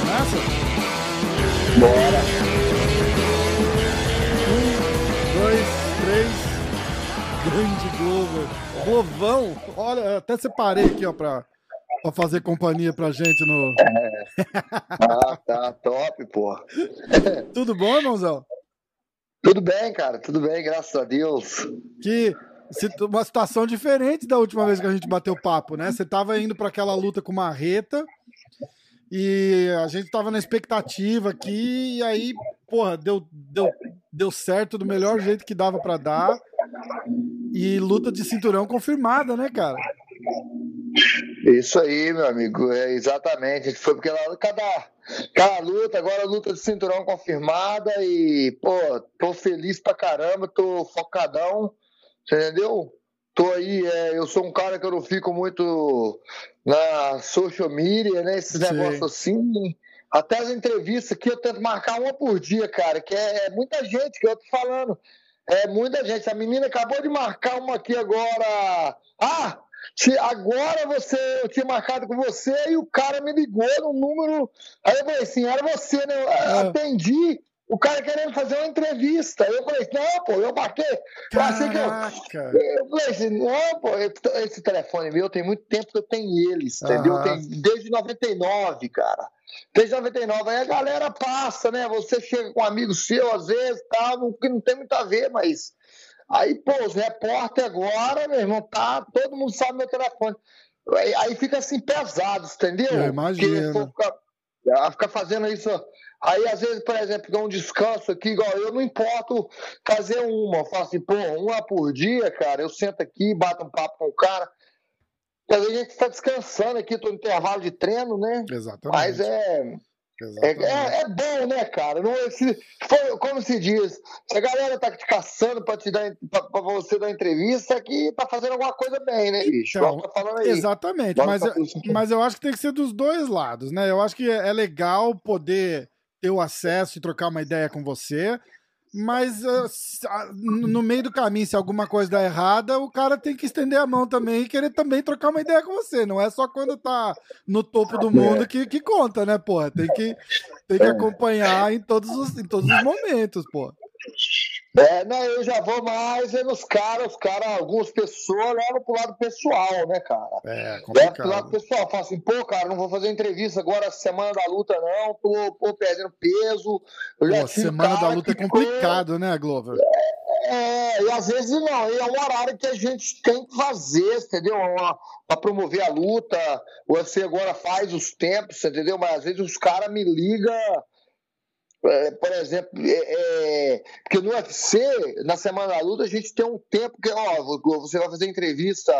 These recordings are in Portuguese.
Começa? Bora. Um, dois, três. Grande Glover. Glovão. Olha, até separei aqui, ó, pra, pra fazer companhia pra gente no. Ah, tá top, pô. Tudo bom, irmãozão? Tudo bem, cara, tudo bem, graças a Deus. Que uma situação diferente da última vez que a gente bateu papo, né? Você tava indo pra aquela luta com Marreta e a gente tava na expectativa aqui e aí, porra, deu, deu, deu certo do melhor jeito que dava pra dar. E luta de cinturão confirmada, né, cara? Isso aí, meu amigo, é exatamente. Foi porque ela, cada, cada luta, agora luta de cinturão confirmada e, pô, tô feliz pra caramba, tô focadão, entendeu? Tô aí, é, eu sou um cara que eu não fico muito na social media, né? Esses Sim. negócios assim. Até as entrevistas aqui eu tento marcar uma por dia, cara, que é, é muita gente que eu tô falando. É muita gente. A menina acabou de marcar uma aqui agora. Ah! Ti- Agora você, eu tinha marcado com você e o cara me ligou no número. Aí eu falei assim, era você, né? Eu Ah. atendi. O cara querendo fazer uma entrevista. Eu falei, assim, não, pô, eu marquei. Que eu, Caraca! eu falei assim, não, pô, esse telefone meu tem muito tempo que eu tenho eles, entendeu? Aham. Tem desde 99, cara. Desde 99. Aí a galera passa, né? Você chega com um amigo seu, às vezes, tal, não, que não tem muito a ver, mas. Aí, pô, os repórter agora, meu irmão, tá, todo mundo sabe meu telefone. Aí, aí fica assim pesado, entendeu? Eu imagino. Porque, pô, fica, fica fazendo isso. Aí, às vezes, por exemplo, dá um descanso aqui, igual eu não importo fazer uma. Eu falo assim, pô, uma por dia, cara, eu sento aqui, bato um papo com o cara. Às vezes a gente está descansando aqui, tô no intervalo de treino, né? Exatamente. Mas é, é, é, é bom, né, cara? Não, é se, foi- como se diz, se a galera tá te caçando pra, te dar, pra, pra você dar entrevista, é que tá fazendo alguma coisa bem, né, bicho? Então, tá falando aí. Exatamente, Bora mas, pra próxima. mas eu acho que tem que ser dos dois lados, né? Eu acho que é é legal poder ter o acesso e trocar uma ideia com você, mas ah, no meio do caminho, se alguma coisa dá errada, o cara tem que estender a mão também e querer também trocar uma ideia com você. Não é só quando tá no topo do mundo que, que conta, né, porra? Tem que, tem que acompanhar em todos os, em todos os momentos, pô. É, não, eu já vou mais é nos caras, os caras, algumas pessoas levam pro lado pessoal, né, cara? É, Leva pro lado pessoal, fala assim, pô, cara, não vou fazer entrevista agora semana da luta, não, tô, pô, perdendo peso. Pô, semana da luta é complicado, né, Glover? É, e às vezes não, e é um horário que a gente tem que fazer, entendeu? Para promover a luta. UFC agora faz os tempos, entendeu? Mas às vezes os caras me ligam. É, por exemplo, é, é, porque no UFC, na semana da luta, a gente tem um tempo que, ó, você vai fazer entrevista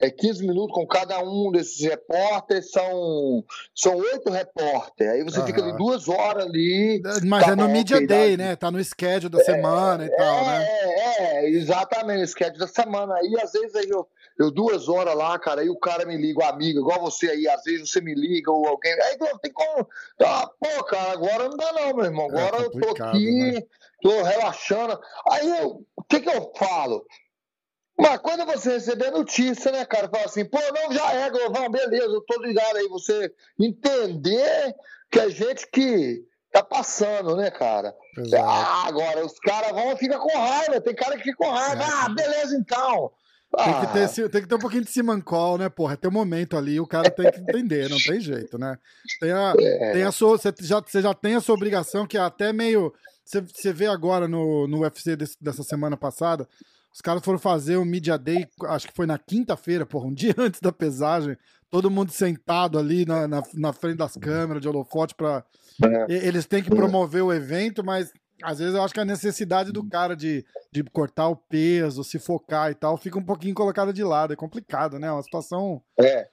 é, 15 minutos com cada um desses repórteres, são, são oito repórteres. Aí você fica Aham. ali duas horas ali. Mas Tá é no Media Day, né? Tá no schedule da semana e tal, né? é, é, exatamente, esquete da semana. Aí, às vezes, aí eu, eu duas horas lá, cara, aí o cara me liga, o amigo, igual você aí, às vezes você me liga, ou alguém. Aí tem como. Ah, pô, cara, agora não dá, não, meu irmão. Agora eu tô É aqui, né? tô relaxando. Aí eu, o que que eu falo? Mas quando você receber notícia, né, cara, fala assim, pô, não, já é, Glovão, beleza, eu tô ligado aí, você entender que a gente que tá passando, né, cara? Exato. Ah, agora os caras vão e ficam com raiva. Tem cara que fica com raiva. É. Ah, beleza então. Tem Ah, que, ter, esse- tem que ter um pouquinho de simancol, né, porra? Tem um momento ali, o cara tem que entender, não tem jeito, né? Tem a, É. tem a sua, você, já, você já tem a sua obrigação, que é até meio. Você, você vê agora no, no UFC desse- dessa semana passada, os caras foram fazer o Media Day, acho que foi na quinta-feira, porra, um dia antes da pesagem, todo mundo sentado ali na, na, na frente das câmeras de holofote pra. É. Eles têm que promover o evento, mas às vezes eu acho que a necessidade do cara de, de cortar o peso, se focar e tal, fica um pouquinho colocada de lado. É complicado, né? É uma situação. É.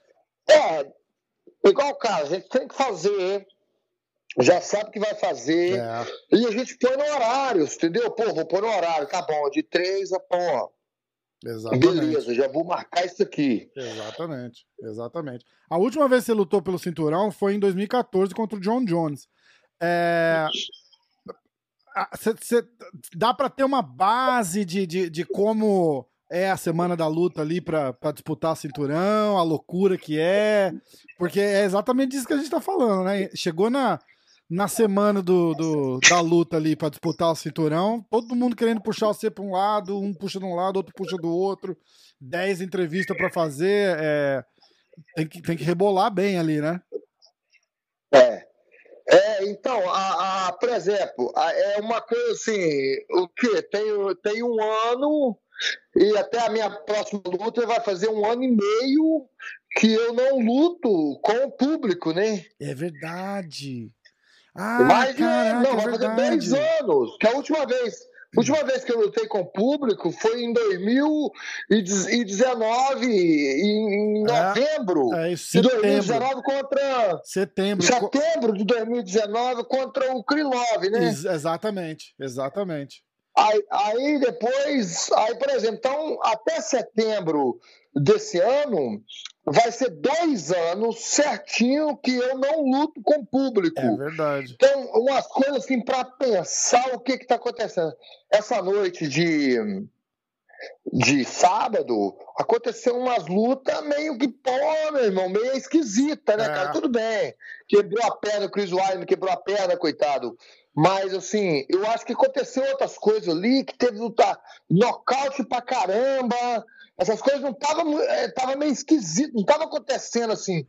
É, igual, cara, a gente tem que fazer. Já sabe que vai fazer. É, E a gente põe no horário, entendeu? Pô, vou pôr no horário, tá bom, de três a pô. Exatamente. Beleza, já vou marcar isso aqui. Exatamente, exatamente. A última vez que você lutou pelo cinturão foi em 2014 contra o John Jones. É, cê- cê- dá para ter uma base de, de, de como é a semana da luta ali para disputar cinturão, a loucura que é. Porque é exatamente isso que a gente tá falando, né? Chegou na, na semana do, do da luta ali para disputar o cinturão, todo mundo querendo puxar você para um lado, um puxa de um lado, outro puxa do outro, dez entrevistas para fazer, é, tem, que, tem que rebolar bem ali, né? É. É, então, a, a, por exemplo, a, é uma coisa assim, o que? Tem, tem um ano e até a minha próxima luta vai fazer um ano e meio que eu não luto com o público, né? É verdade. Ah, Mas, caraca, não, vai é fazer dois anos, que a última vez a última vez que eu lutei com o público foi em 2019, em novembro é, é de 2019 contra. Setembro. Setembro de 2019 contra o Krylov, né? Ex exatamente, exatamente. Aí, aí depois, aí, por exemplo, então, até setembro desse ano, vai ser dois anos certinho que eu não luto com público. É verdade. Então, umas coisas assim para pensar o que está acontecendo. Essa noite de, de sábado, aconteceu umas lutas meio que, pô, meu irmão, meio esquisita, né, é. cara? Tudo bem. Quebrou a perna, o Chris Weidman quebrou a perna, coitado. Mas, assim, eu acho que aconteceu outras coisas ali, que teve luta nocaute pra caramba, essas coisas não estavam é, tava meio esquisito, não estava acontecendo assim.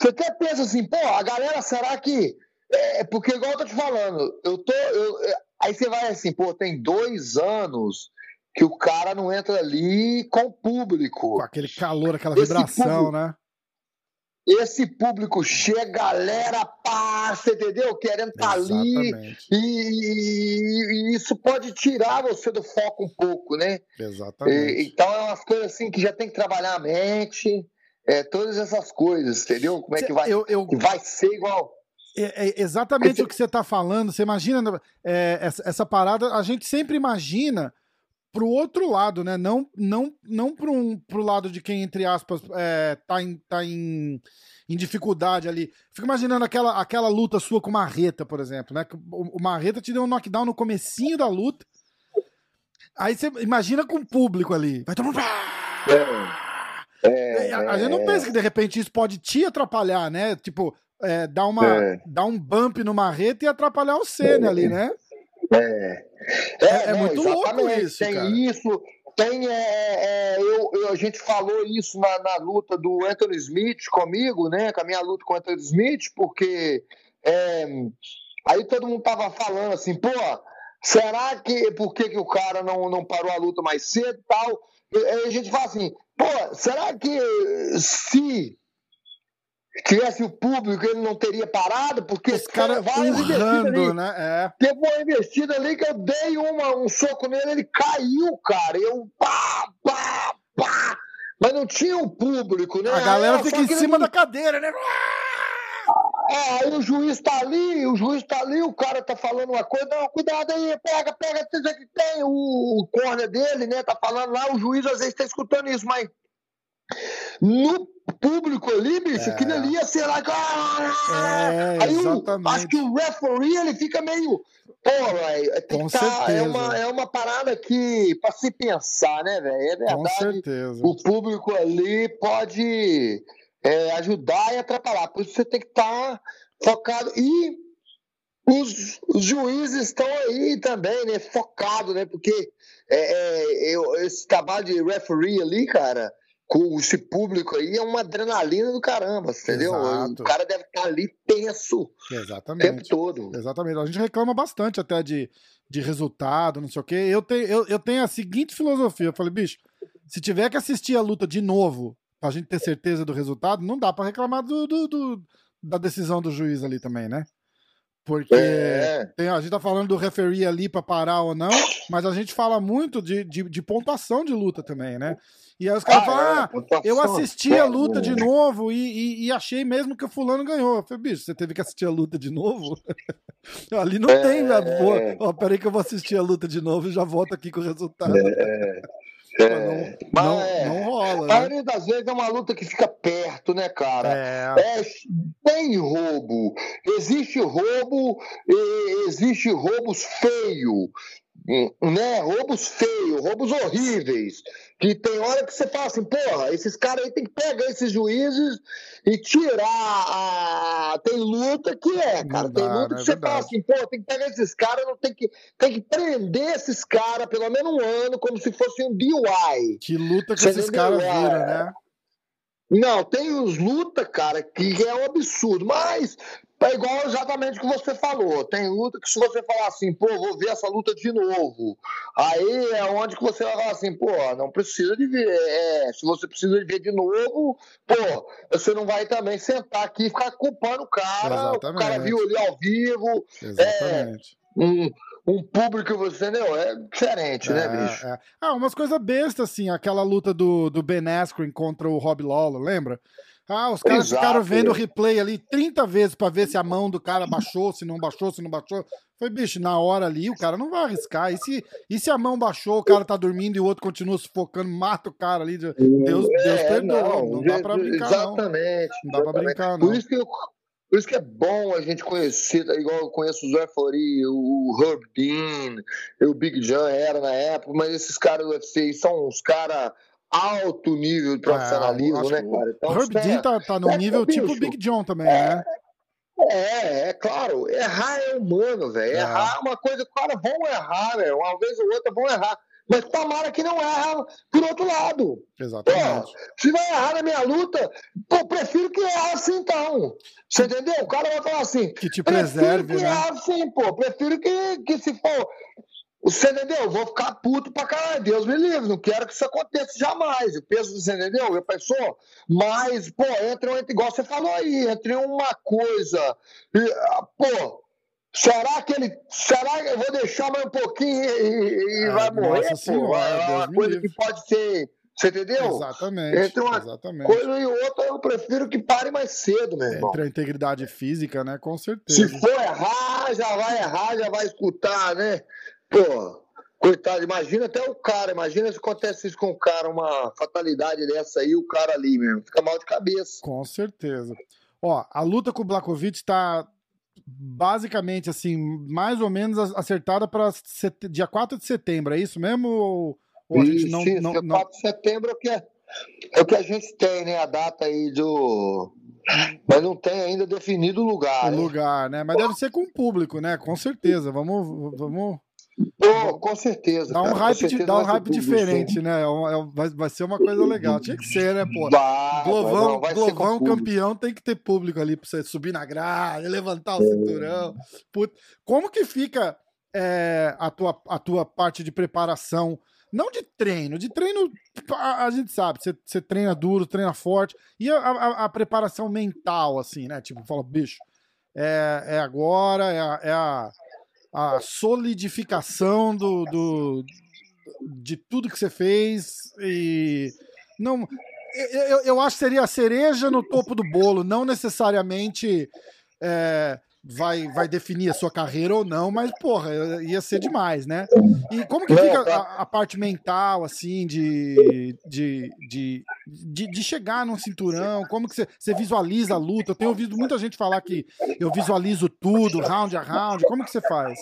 Você até pensa assim, pô, a galera, será que. É, porque, igual eu tô te falando, eu tô. Eu, é, aí você vai assim, pô, tem dois anos que o cara não entra ali com o público. Com aquele calor, aquela vibração, público, né? Esse público chega, galera passa, entendeu? Querendo estar tá ali. E, e, isso pode tirar você do foco um pouco, né? Exatamente. E, então é umas coisas assim que já tem que trabalhar a mente, é, todas essas coisas, entendeu? Como é que vai, eu, eu... vai ser igual. É, é exatamente o que você está falando. Você imagina é, essa, essa parada, a gente sempre imagina pro outro lado, né? Não, não, não pro, um, pro lado de quem, entre aspas, é, tá, em, tá em, em dificuldade ali. Fico imaginando aquela, aquela luta sua com o Marreta, por exemplo, né? O, o Marreta te deu um knockdown no comecinho da luta. Aí você imagina com o público ali. Vai tomar. É, é, a, a, gente não pensa que de repente isso pode te atrapalhar, né? Tipo, é, dar, uma, é. dar um bump no Marreta e atrapalhar o Senna ali, né? É, é, é, é muito louco isso. Tem cara. isso, tem. É, é, eu, eu, a gente falou isso na, na, luta do Anthony Smith comigo, né? Com a minha luta com o Anthony Smith, porque é, aí todo mundo tava falando assim, pô, será que por que, que o cara não, não parou a luta mais cedo e tal? Aí a gente fala assim, pô, será que se tivesse o público, ele não teria parado, porque os caras urrando, né? É. Teve uma investida ali que eu dei uma, um soco nele, ele caiu, cara. Eu pá, pá, pá. Mas não tinha o público, né? A galera fica em cima da cadeira, né? É, aí o juiz tá ali, o juiz tá ali, o cara tá falando uma coisa, não, cuidado aí, pega, pega, que tem o, o corner dele, né? Tá falando lá, o juiz às vezes tá escutando isso, mas no público ali, bicho, é. aquilo ali ia ser lá. É, Aí o, acho que o referee ele fica meio. Pô, velho, tá, é, uma, é uma parada que, pra se pensar, né, velho? É verdade. Com certeza. O público ali pode é, ajudar e atrapalhar. Por isso você tem que estar tá focado. E os, os, juízes estão aí também, né? Focado, né? Porque é, é, eu, esse trabalho de referee ali, cara com esse público aí é uma adrenalina do caramba, entendeu? Exato. O cara deve estar ali tenso Exatamente. o tempo todo. Exatamente. A gente reclama bastante até de, de resultado, não sei o quê. Eu tenho, eu, eu tenho a seguinte filosofia. Eu falei, bicho, se tiver que assistir a luta de novo pra gente ter certeza do resultado, não dá para reclamar do, do, do, da decisão do juiz ali também, né? Porque é. tem, a gente tá falando do referee ali para parar ou não, mas a gente fala muito de, de, de pontuação de luta também, né? E aí os caras ah, falam, é, ah, eu assisti a luta de novo e, e, e, achei mesmo que o fulano ganhou. Eu falei, bicho, você teve que assistir a luta de novo? Ali não é, tem, né? É. Ó, peraí que eu vou assistir a luta de novo e já volto aqui com o resultado. É. É, não, não, é, não, rola. A né? maioria das vezes é uma luta que fica perto, né, cara? É. é tem roubo. Existe roubo, existe roubos feio né, roubos feios, roubos horríveis, que tem hora que você fala assim, porra, esses caras aí tem que pegar esses juízes e tirar a... Tem luta que é, cara, tem luta que é você verdade. fala assim, porra, tem que pegar esses caras, não tem que, tem que prender esses caras pelo menos um ano, como se fosse um DUI. Que luta que você esses caras viram, né? Não, tem os luta, cara, que é um absurdo, mas é igual exatamente o que você falou. Tem luta que se você falar assim, pô, vou ver essa luta de novo, aí é onde que você vai falar assim, pô, não precisa de ver. É, se você precisa de ver de novo, pô, você não vai também sentar aqui e ficar culpando o cara. Exatamente. O cara viu ali ao vivo. É, exatamente. É, um, um público, você entendeu? É diferente, né, é, né, bicho? É. Ah, umas coisas bestas, assim, aquela luta do, do Ben Askren contra o Rob Lawler, lembra? Ah, os caras Exato. ficaram vendo o replay ali 30 vezes para ver se a mão do cara baixou, se não baixou, se não baixou. Foi, bicho, na hora ali o cara não vai arriscar. E se, e se a mão baixou, o cara tá dormindo e o outro continua sufocando, mata o cara ali. Deus, Deus é, perdoa. Não, não dá pra brincar, exatamente, não. Não dá pra brincar, não. Por isso que eu, por isso que é bom a gente conhecer, igual eu conheço o Zé Flori, o Herb Dean, o Big John era na época, mas esses caras do UFC são uns caras alto nível de profissionalismo, é, né, cara? Então, Herb Dean tá, tá no é, nível é, tipo Big John também, é, né? É, é claro, errar é humano, velho. É. Errar é uma coisa, cara, vão errar, velho. Uma vez ou outra vão errar. Mas tomara que não erra por outro lado. Exatamente. Pô, se vai errar na minha luta, pô, prefiro que erre assim então. Você entendeu? O cara vai falar assim. Que te preserve, que né? assim, pô. Prefiro que, que se for você entendeu? Eu vou ficar puto pra caralho. Deus me livre. Não quero que isso aconteça jamais. Eu penso, você entendeu? Eu pensou, mas, pô, entra, entra igual você falou aí, entre uma coisa. E, ah, pô, será que ele. Será que eu vou deixar mais um pouquinho e, e ah, vai morrer? Pô, senhora, é uma coisa livre. que pode ser. Você entendeu? Exatamente. Entre uma exatamente. coisa e outra, eu prefiro que pare mais cedo, meu irmão. Entre a integridade física, né? Com certeza. Se for errar, já vai errar, já vai escutar, né? Pô, coitado, imagina até o cara, imagina se acontece isso com o cara, uma fatalidade dessa aí, o cara ali mesmo, fica mal de cabeça. Com certeza. Ó, a luta com o Blakovic tá basicamente assim, mais ou menos acertada para dia 4 de setembro, é isso mesmo? Ou, ou isso, a gente não, isso, não, não... 4 de setembro é o, que é, é o que a gente tem, né? A data aí do. Mas não tem ainda definido o lugar. O lugar, né? Mas deve ser com o público, né? Com certeza. Vamos, vamos Pô, com certeza. Dá um cara, hype, de, dá um hype diferente, né? É, é vai, vai ser uma coisa legal. Tinha que ser, né, pô? Vai, Glovão, vai, Glovão campeão tem que ter público ali pra você subir na grade, levantar o é. cinturão. Puta. Como que fica é, a, tua, a tua parte de preparação? Não de treino, de treino a, a gente sabe, você, você, treina duro, treina forte. E a, a, a, preparação mental, assim, né? Tipo, fala, bicho, é, é agora, é a, é a solidificação do, do, de tudo que você fez e não eu, eu acho que seria a cereja no topo do bolo, não necessariamente é, vai, vai definir a sua carreira ou não, mas, porra, ia ser demais, né? E como que fica a, a parte mental, assim, de, de, de, de, de chegar num cinturão? Como que você, você visualiza a luta? Eu tenho ouvido muita gente falar que eu visualizo tudo, round a round. Como que você faz?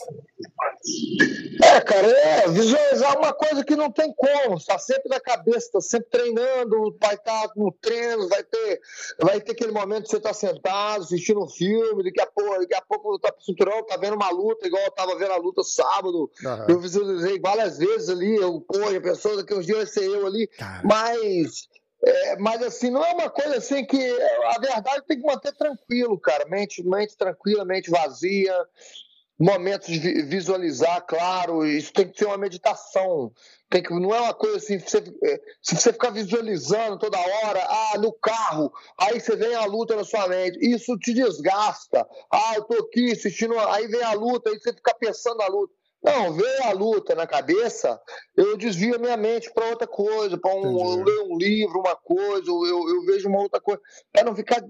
É, cara, é visualizar uma coisa que não tem como, está sempre na cabeça, está sempre treinando, vai estar tá no treino, vai ter, vai ter aquele momento que você está sentado, assistindo um filme, daqui a pouco, daqui a pouco tá pro cinturão, tá vendo uma luta, igual eu tava vendo a luta sábado, uhum. eu visualizei várias vezes ali, eu, pô, a pessoa daqui uns dias vai ser eu ali, mas. É, mas assim, não é uma coisa assim que. A verdade tem que manter tranquilo, cara. Mente, mente tranquila, mente vazia momentos de visualizar, claro, isso tem que ser uma meditação. Tem que, não é uma coisa assim, você, é, se você ficar visualizando toda hora, ah, no carro, aí você vem a luta na sua mente, isso te desgasta. Ah, eu tô aqui assistindo, aí vem a luta, aí você fica pensando na luta. Não, vê a luta na cabeça, eu desvio a minha mente para outra coisa, para um, eu ler um livro, uma coisa, eu, eu vejo uma outra coisa, para não ficar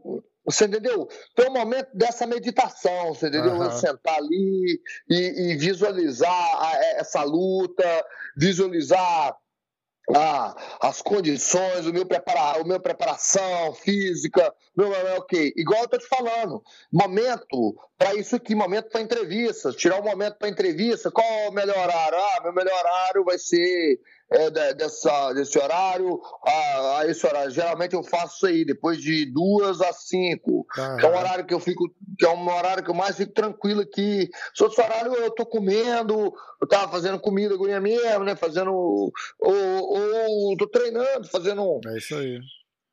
você entendeu? Tem um momento dessa meditação, você entendeu? Uhum. Sentar ali e, e visualizar a, essa luta, visualizar ah, as condições, o meu preparar, o meu preparação física, meu, ok. Igual eu tô te falando, momento para isso aqui, momento para entrevista, tirar um momento para entrevista, qual é o melhor horário? Ah, meu melhor horário vai ser é, dessa, desse horário a, a, esse horário. Geralmente eu faço isso aí, depois de duas a cinco. É um horário que eu fico, que é um horário que eu mais fico tranquilo aqui. Se outro horário eu tô comendo, eu tava fazendo comida com mesmo, né? Fazendo. Ou, ou tô treinando, fazendo. É isso aí.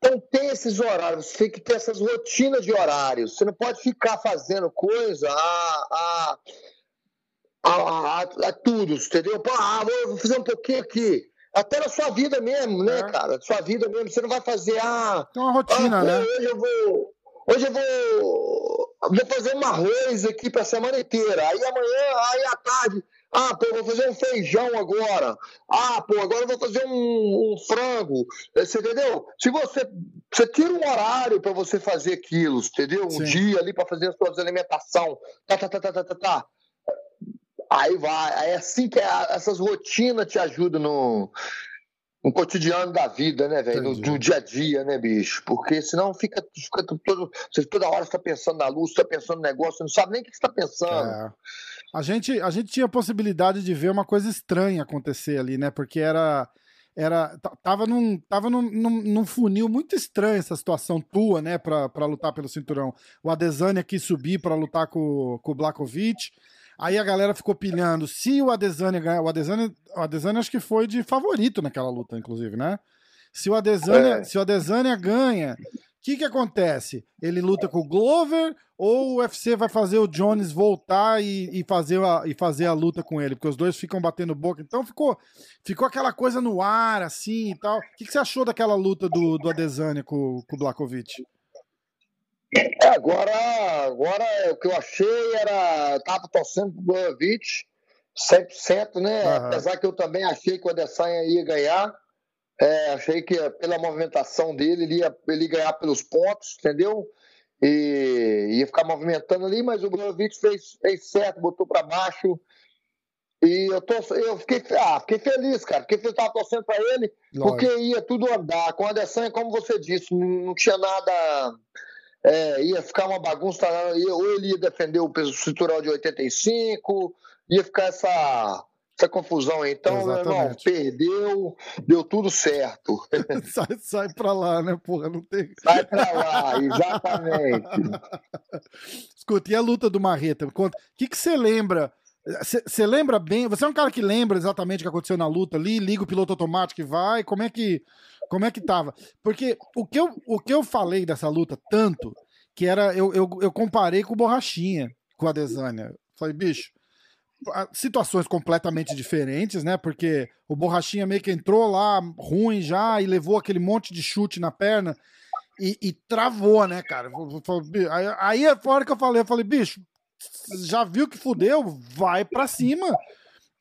Então tem esses horários, você tem que ter essas rotinas de horários. Você não pode ficar fazendo coisa a, a, a, a, a tudo, entendeu? Ah, vou fazer um pouquinho aqui. Até na sua vida mesmo, né, é. cara? Sua vida mesmo. Você não vai fazer, ah. Tem uma rotina, ah, né? Hoje eu vou. Hoje eu vou. Vou fazer um arroz aqui pra semana inteira. Aí amanhã, aí à tarde. Ah, pô, vou fazer um feijão agora. Ah, pô, agora eu vou fazer um, um frango. Você entendeu? Se você, você tira um horário para você fazer aquilo, entendeu? Um Sim. dia ali para fazer a sua alimentação. Tá, tá, tá, tá, tá, tá, tá. Aí vai, é assim que é, essas rotinas te ajudam no, no cotidiano da vida, né, velho? No, no, dia a dia, né, bicho? Porque senão fica, fica todo, você toda hora está pensando na luz, está pensando no negócio, você não sabe nem o que está pensando. É. A gente, a gente tinha a possibilidade de ver uma coisa estranha acontecer ali, né? Porque era era tava num, tava num, num, num, funil muito estranho essa situação tua, né, para lutar pelo cinturão. O Adesanya quis subir para lutar com, com o Blakovic. Aí a galera ficou pilhando se o Adesanya ganhar. O Adesanya, o Adesanya acho que foi de favorito naquela luta, inclusive, né? Se o Adesanya, é. se o Adesanya ganha, o que, que acontece? Ele luta com o Glover ou o UFC vai fazer o Jones voltar e, e, fazer, a, e fazer a luta com ele? Porque os dois ficam batendo boca. Então ficou, ficou aquela coisa no ar, assim e tal. O que, que você achou daquela luta do, do Adesanya com, com o Blakovic? É, agora, agora o que eu achei era. Tava torcendo pro Blakovic 100%, né? Uhum. Apesar que eu também achei que o Adesanya ia ganhar. É, achei que pela movimentação dele ele ia, ele ia ganhar pelos pontos, entendeu? E ia ficar movimentando ali, mas o Blakovic fez, fez certo, botou para baixo. E eu, tô, eu fiquei, ah, fiquei feliz, cara, porque eu tava torcendo para ele, Lógico. porque ia tudo andar. Com o Adesanya, como você disse, não tinha nada é, ia ficar uma bagunça, ou ele ia defender o peso cinturão de 85, ia ficar essa, essa confusão. Então, meu irmão, perdeu, deu tudo certo. sai, sai pra lá, né, porra? Não tem... Sai pra lá, exatamente. Escuta, e a luta do Marreta? O que, que você lembra? Você lembra bem? Você é um cara que lembra exatamente o que aconteceu na luta ali? Liga o piloto automático e vai? Como é que como é que tava? Porque o que eu, o que eu falei dessa luta tanto, que era. Eu, eu, eu comparei com o Borrachinha, com a Desânia. Falei, bicho, situações completamente diferentes, né? Porque o Borrachinha meio que entrou lá ruim já e levou aquele monte de chute na perna e, e travou, né, cara? Aí, aí a hora que eu falei, eu falei, bicho, já viu que fudeu? Vai pra cima.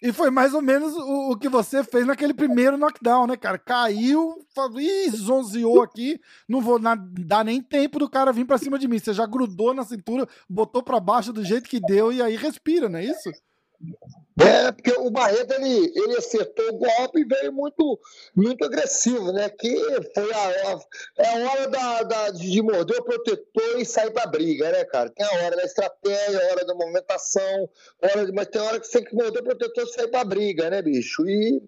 E foi mais ou menos o, o, que você fez naquele primeiro knockdown, né, cara? Caiu, falou, ih, zonzeou aqui, não vou na, dar nem tempo do cara vir pra cima de mim. Você já grudou na cintura, botou pra baixo do jeito que deu e aí respira, não é isso? É, porque o Barreto ele, ele acertou o golpe e veio muito, muito agressivo, né? Que foi a, a, é a hora da, da, de morder o protetor e sair pra briga, né, cara? Tem a hora da estratégia, a hora da movimentação, hora de, mas tem hora que você tem que morder o protetor e sair pra briga, né, bicho? E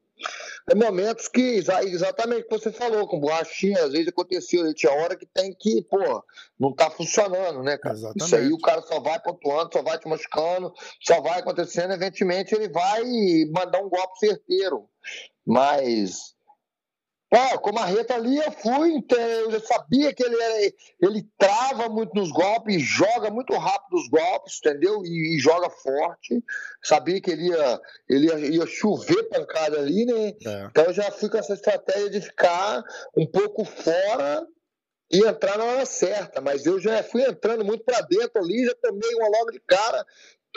é momentos que, exatamente o que você falou, com borrachinha, às vezes acontecia, tinha hora que tem que, pô, não tá funcionando, né, cara? Exatamente. Isso aí o cara só vai pontuando, só vai te machucando, só vai acontecendo, eventualmente ele vai mandar um golpe certeiro. Mas é, com a Marreta ali eu fui, eu já sabia que ele, ele trava muito nos golpes, joga muito rápido os golpes, entendeu? E, e, joga forte. Sabia que ele ia, ele ia, ia chover pancada ali, né? É. Então eu já fui com essa estratégia de ficar um pouco fora e entrar na hora certa. Mas eu já fui entrando muito para dentro ali, já tomei uma logo de cara,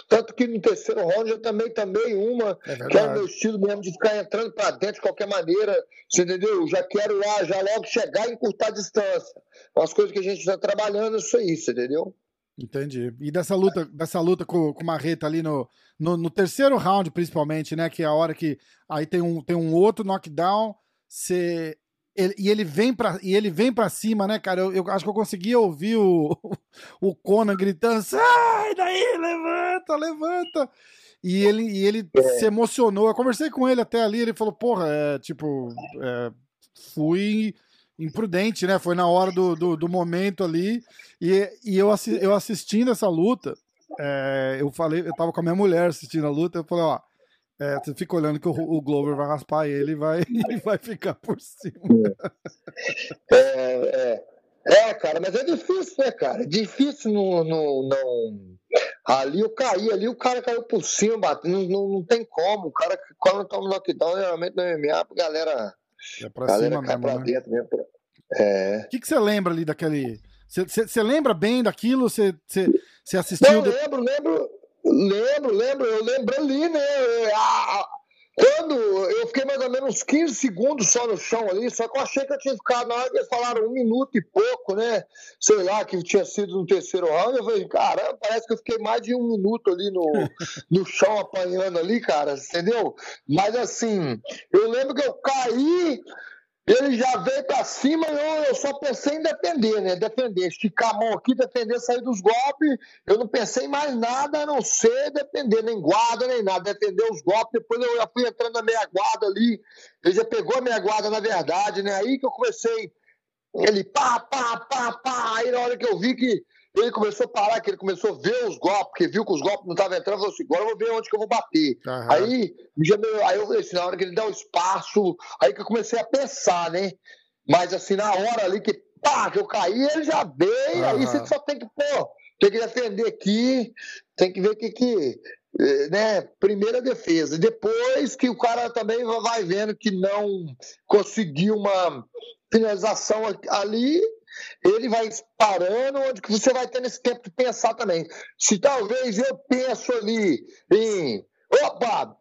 tanto que no terceiro round eu também também uma, é que é o meu estilo mesmo de ficar entrando para dentro de qualquer maneira. Você entendeu? Eu já quero lá, já logo chegar e encurtar a distância. As coisas que a gente está trabalhando, isso aí, você entendeu? Entendi. E dessa luta, dessa luta com, com o Marreta ali no, no, no, terceiro round, principalmente, né? Que é a hora que aí tem um, tem um outro knockdown. você ele, e ele vem para e ele vem para cima, né, cara? Eu, eu, acho que eu consegui ouvir o, o Conan gritando: "Sai daí, levanta, levanta!" E ele, e ele é. se emocionou. Eu conversei com ele até ali, ele falou: "Porra, é tipo, é, fui imprudente, né? Foi na hora do, do, do momento ali. E, e eu, assi eu assistindo essa luta, é, eu falei, eu tava com a minha mulher assistindo a luta, eu falei, ó, é, você fica olhando que o, o Glover vai raspar ele e vai, e vai ficar por cima. É, é, é, cara, mas é difícil, né, cara? É difícil não, não, não... Ali eu caí, ali o cara caiu por cima, batendo, não, não, não tem como. O cara, quando toma knockdown, geralmente no MMA, a galera, é pra galera cima cai mesmo, pra né? dentro mesmo. É. O que, que você lembra ali daquele. Você lembra bem daquilo? Você assistiu? Não, lembro, lembro, lembro, lembro. Eu lembro ali, né? quando eu fiquei mais ou menos uns 15 segundos só no chão ali, só que eu achei que eu tinha ficado na hora que eles falaram um minuto e pouco, né? Sei lá, que tinha sido no terceiro round. Eu falei, caramba, parece que eu fiquei mais de um minuto ali no, no chão apanhando ali, cara, entendeu? Mas assim, eu lembro que eu caí. Ele já veio para cima eu, eu, só pensei em defender, né? Defender, esticar a mão aqui, defender, sair dos golpes. Eu não pensei mais nada a não ser defender, nem guarda, nem nada. Defender os golpes. Depois eu já fui entrando na meia guarda ali. Ele já pegou a meia guarda, na verdade, né? Aí que eu comecei. Ele pá, pá, pá, pá. Aí na hora que eu vi que ele começou a parar, que ele começou a ver os golpes, porque viu que os golpes não estavam entrando, falou assim, agora eu vou ver onde que eu vou bater. Uhum. Aí, aí eu falei assim, na hora que ele dá o espaço, aí que eu comecei a pensar, né? Mas assim, na hora ali que, pá, que eu caí, ele já veio, uhum. aí você só tem que, pô, tem que defender aqui, tem que ver o que que... Eh, né, primeira defesa. Depois que o cara também vai vendo que não conseguiu uma finalização ali, ele vai parando onde que você vai ter esse tempo de pensar também. Se talvez eu penso ali em, opa,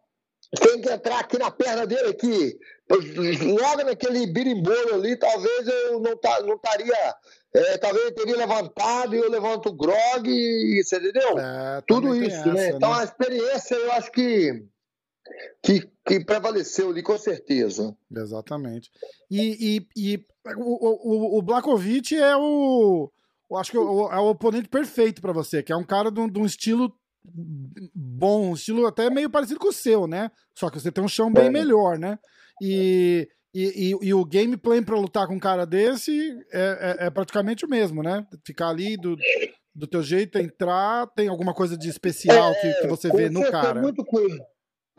tem que entrar aqui na perna dele aqui, logo naquele birimbolo ali, talvez eu não estaria, é, talvez eu teria levantado e eu levanto o grog você entendeu? É, Tudo isso, essa, né? Então né? a experiência eu acho que que, que prevaleceu ali, com certeza. Exatamente. E, e, e o, o, o Blakovic é o. Acho que é o, é o oponente perfeito para você, que é um cara de um, de um, estilo bom, um estilo até meio parecido com o seu, né? Só que você tem um chão bem é. melhor, né? E, e, e, e, o gameplay para lutar com um cara desse é, é, é, praticamente o mesmo, né? Ficar ali do, do teu jeito, entrar, tem alguma coisa de especial que, que você vê no cara. Muito coisa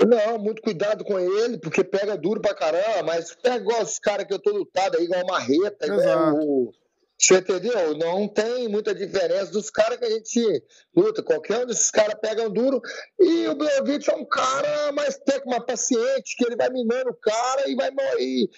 não, muito cuidado com ele, porque pega duro pra caramba, mas pega igual os caras que eu tô lutado aí, igual marreta, igual o. Você entendeu? Não tem muita diferença dos caras que a gente luta. Qualquer um desses caras pegam duro. E o Blaovic é um cara mais técnico, mais paciente, que ele vai minando o cara e vai morrer.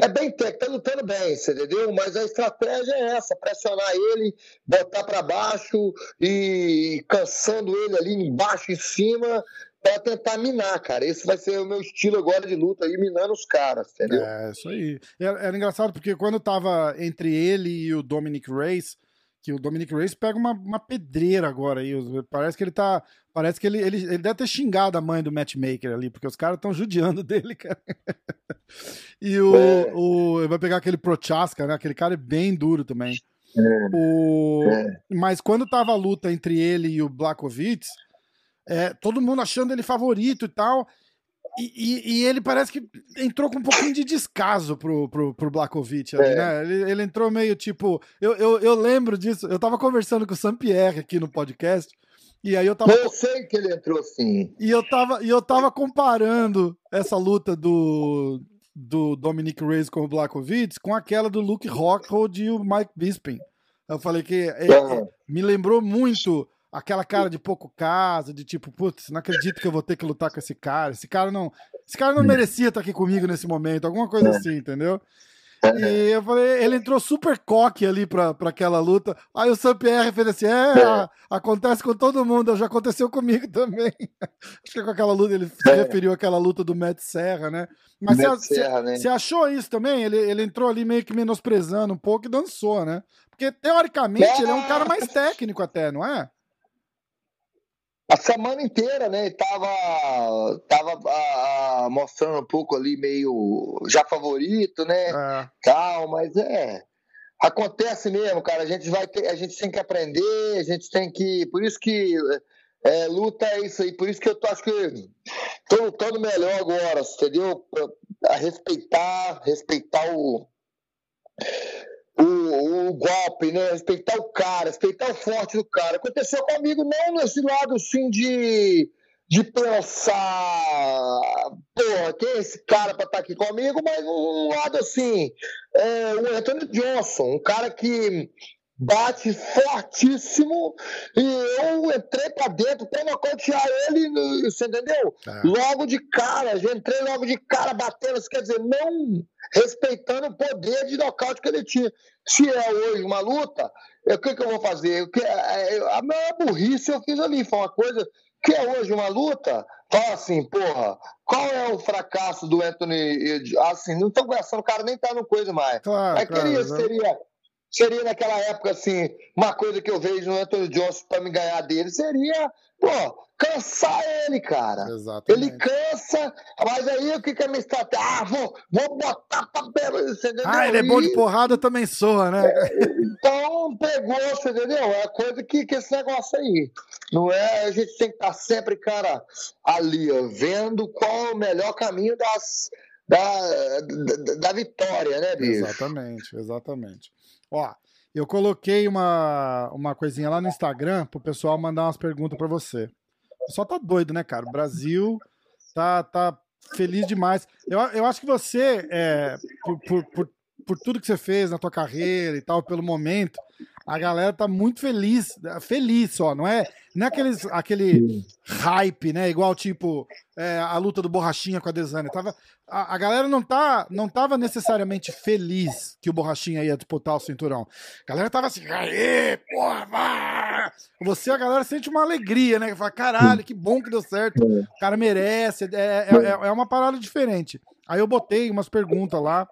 É bem técnico, tá lutando bem, você entendeu? Mas a estratégia é essa: pressionar ele, botar para baixo e cansando ele ali embaixo, em cima, para tentar minar, cara. Esse vai ser o meu estilo agora de luta, aí minando os caras, entendeu? É, isso aí. Era, era engraçado porque quando tava entre ele e o Dominic Reyes, que o Dominic Reyes pega uma, uma pedreira agora aí. Parece que ele tá. Parece que ele, ele, ele deve ter xingado a mãe do matchmaker ali, porque os caras estão judiando dele, cara. e o, é. o. Vai pegar aquele Prochaska, né? Aquele cara é bem duro também. É. O, é. Mas quando tava a luta entre ele e o Blakovic é, todo mundo achando ele favorito e tal. E, e, e, ele parece que entrou com um pouquinho de descaso pro, pro, pro Blakovic ali, é. né? Ele, ele, entrou meio tipo. Eu, eu, eu lembro disso, eu tava conversando com o Sampierre aqui no podcast. E aí eu tava. Eu sei que ele entrou sim. E eu tava, e eu tava comparando essa luta do, do Dominic Reyes com o Blakovic com aquela do Luke Rockhold e o Mike Bisping. Eu falei que é, é, me lembrou muito aquela cara de pouco caso, de tipo, putz, não acredito que eu vou ter que lutar com esse cara. Esse cara não, esse cara não merecia estar aqui comigo nesse momento, alguma coisa assim, entendeu? E eu falei, ele entrou super coque ali pra, pra aquela luta. Aí o Saint-Pierre fez assim: é, acontece com todo mundo, já aconteceu comigo também. Acho que com aquela luta, ele se referiu àquela luta do Matt Serra, né? Mas você né? achou isso também? Ele, ele entrou ali meio que menosprezando um pouco e dançou, né? Porque teoricamente ele é um cara mais técnico até, não é? A semana inteira, né? Tava, tava a, a, mostrando um pouco ali meio já favorito, né? É. Tal, mas é. Acontece mesmo, cara. A gente vai ter, a gente tem que aprender, a gente tem que. Por isso que é, luta é isso aí. Por isso que eu tô, acho que tô lutando melhor agora, entendeu? A respeitar, respeitar o o, golpe, né? Respeitar o cara, respeitar o forte do cara. Aconteceu comigo não nesse lado assim de, de pensar, porra, quem é esse cara para estar tá aqui comigo, mas um lado assim, é, o Anthony Johnson, um cara que bate fortíssimo e eu entrei para dentro para nocautear ele, você entendeu? É. Logo de cara, já entrei logo de cara batendo, quer dizer, não respeitando o poder de nocaute que ele tinha. Se é hoje uma luta, o que, que eu vou fazer? Que, é, a minha burrice eu fiz ali, foi uma coisa que é hoje uma luta, fala assim, porra, qual é o fracasso do Anthony? Assim, não estou conversando, o cara nem tá no coisa mais. Claro, Mas claro, queria, seria seria naquela época assim, uma coisa que eu vejo no Anthony Johnson para me ganhar dele seria, pô, cansar ele, cara. Exatamente. Ele cansa, mas aí o que, que é minha estratégia? Ah, vou, vou botar você entendeu? Ah, ele é bom de porrada também soa, né? É, então pegou, você entendeu? É coisa que, que esse negócio aí. Não é? A gente tem que estar sempre, cara, ali, ó, vendo qual é o melhor caminho das. Da, da, da vitória, né, bicho? Exatamente, exatamente. Ó, eu coloquei uma, uma coisinha lá no Instagram pro pessoal mandar umas perguntas para você. Pessoal tá doido, né, cara? O Brasil tá, tá feliz demais. Eu, eu acho que você, é, por, por, por, por tudo que você fez na tua carreira e tal, pelo momento, a galera tá muito feliz, feliz só, não é, não é aqueles, aquele hype, né? Igual tipo é, a luta do Borrachinha com a Desane. Tava, a, a, galera não, tá, não tava necessariamente feliz que o Borrachinha ia disputar o cinturão. A galera tava assim, aê, porra, vai! Você, a galera sente uma alegria, né? Fala, caralho, que bom que deu certo, o cara merece, é, é, é, é uma parada diferente. Aí eu botei umas perguntas lá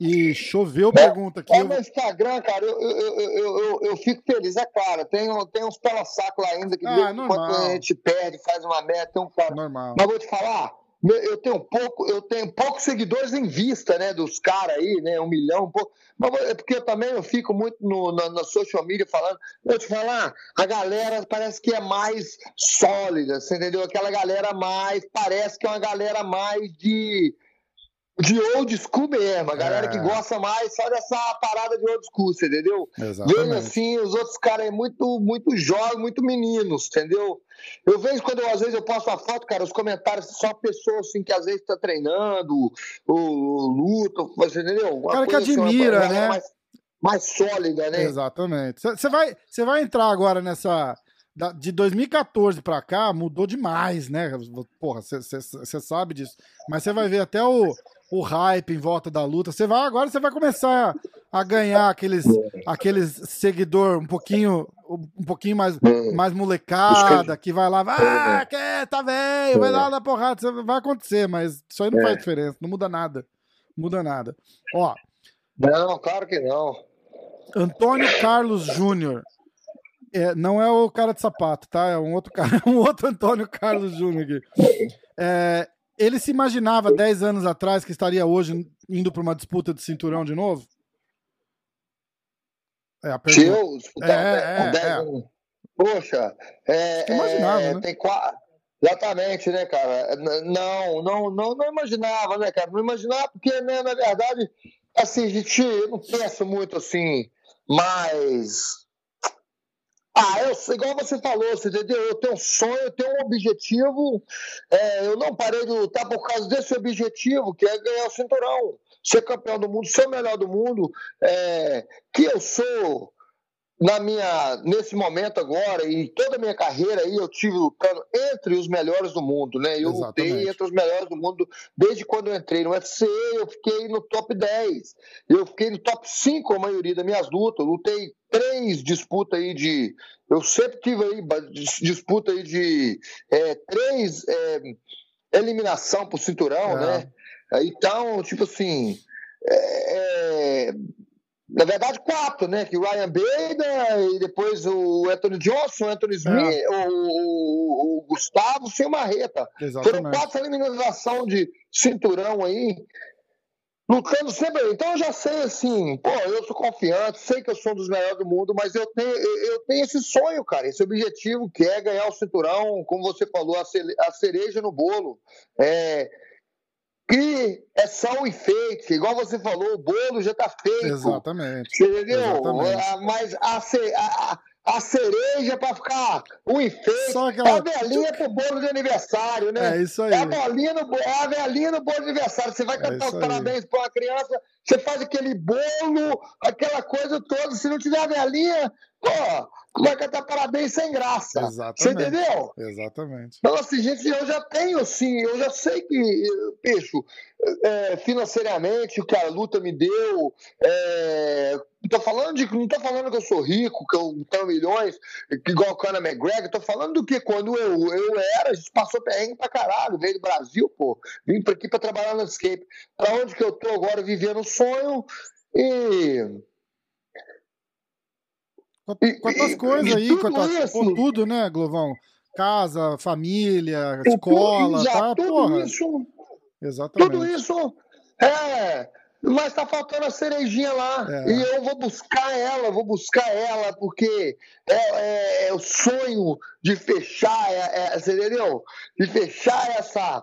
e choveu pergunta aqui. É no Instagram, cara, eu, eu, eu, eu, eu fico feliz, é claro. Tem, tem uns pela-saco lá ainda que ah, quando a gente perde, faz uma meta, tem um cara. Normal. Mas vou te falar, eu tenho pouco, eu tenho poucos seguidores em vista, né, dos caras aí, né, um milhão, um pouco. Mas é porque eu também eu fico muito no, na, na, social media falando. Vou te falar, a galera parece que é mais sólida, você entendeu? Aquela galera mais, parece que é uma galera mais de de old school mesmo, a galera é. que gosta mais só dessa parada de old school, você entendeu? Exatamente. Vejo assim, os outros caras é muito, muito jovens, muito meninos, entendeu? Eu vejo quando eu, às vezes eu posto uma foto, cara, os comentários só pessoas assim que às vezes tá treinando, ou, luta, você entendeu? Uma cara que assim, admira, assim, né? Mais, mais sólida, né? Exatamente. Você vai, vai entrar agora nessa de 2014 para cá mudou demais, né? Porra, você sabe disso. Mas você vai ver até o, o hype em volta da luta. Você vai agora, você vai começar a ganhar aqueles, aqueles seguidor um pouquinho, um pouquinho mais, mais molecada que vai lá, ah, quer, tá velho, vai lá na porrada, vai acontecer, mas isso aí não faz é. diferença, não muda nada, muda nada. Ó. Não, claro que não. Antônio Carlos Júnior. É, não é o cara de sapato, tá? É um outro cara, um outro Antônio Carlos Júnior aqui. É, ele se imaginava 10 anos atrás que estaria hoje indo para uma disputa de cinturão de novo? É, a pergunta. Eu, é, é, 10 é, anos. Poxa, é, imaginava, é, né? tem quatro. Exatamente, né, cara? Não, não, não, não imaginava, né, cara? Não imaginava, porque, né, na verdade, assim, a gente, eu não penso muito assim, mas ah, eu, igual você falou, você entendeu? Eu tenho um sonho, eu tenho um objetivo. É, eu não parei de lutar por causa desse objetivo, que é ganhar o cinturão, ser campeão do mundo, ser o melhor do mundo. É, que eu sou na minha nesse momento agora e toda a minha carreira aí eu tive lutando entre os melhores do mundo, né? Eu Exatamente. lutei entre os melhores do mundo desde quando eu entrei no UFC, eu fiquei no top 10. Eu fiquei no top 5 a maioria das minhas lutas. Eu lutei três disputas aí de eu sempre tive aí disputa aí de é, três é, eliminação pro cinturão, é. né? Então, tipo assim, é, é na verdade, quatro, né? Que o Ryan Bader e depois o Anthony Johnson, o Anthony Smith, é. o, o, o Gustavo sem o Marreta. Exatamente. Foram quatro eliminação de cinturão aí, lutando sempre. Então eu já sei assim, pô, eu sou confiante, sei que eu sou um dos melhores do mundo, mas eu tenho, eu tenho esse sonho, cara, esse objetivo que é ganhar o cinturão, como você falou, a cereja no bolo. É, que é só um enfeite, igual você falou, o bolo já está feito. Exatamente. Entendeu? Exatamente. Ah, mas a, a, a cereja para ficar um enfeite. aquela... É a velhinha pro bolo de aniversário, né? É isso aí. É a velhinha no, é a velhinha no bolo de aniversário. Você vai cantar é os parabéns para uma criança, você faz aquele bolo, aquela coisa toda. Se não tiver a velhinha, pô, vai cantar parabéns sem graça. Exatamente. Você entendeu? Exatamente. Então, assim, gente, eu já tenho, sim, eu já sei que, peixo, é, financeiramente, o que a luta me deu, é, tô falando de, não tô falando que eu sou rico, que eu tenho milhões, que igual o Conor McGregor, tô falando do que quando eu, eu era, a gente passou perrengue pra caralho, veio do Brasil, pô, vim pra aqui pra trabalhar no landscape. Pra onde que eu tô agora vivendo um sonho e com, as tuas coisas aí, com, com, tudo, né, Glovão? Casa, família, escola, tudo, tá? Tudo Porra. isso. Exatamente. Tudo isso é. Mas tá faltando a cerejinha lá. É. E eu vou buscar ela, vou buscar ela, porque é, é, é o sonho de fechar, é, é, você entendeu? De fechar essa,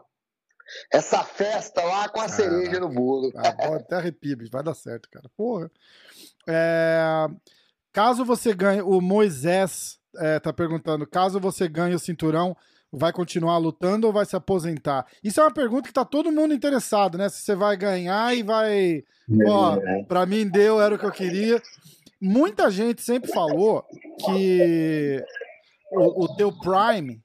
essa festa lá com a cereja no bolo. Ah, até arrepio, vai dar certo, cara. Porra. É. Caso você ganhe, o Moisés é, tá perguntando, caso você ganhe o cinturão, vai continuar lutando ou vai se aposentar? Isso é uma pergunta que tá todo mundo interessado, né? Se você vai ganhar e vai. Ó, pra mim deu, era o que eu queria. Muita gente sempre falou que o, o teu Prime.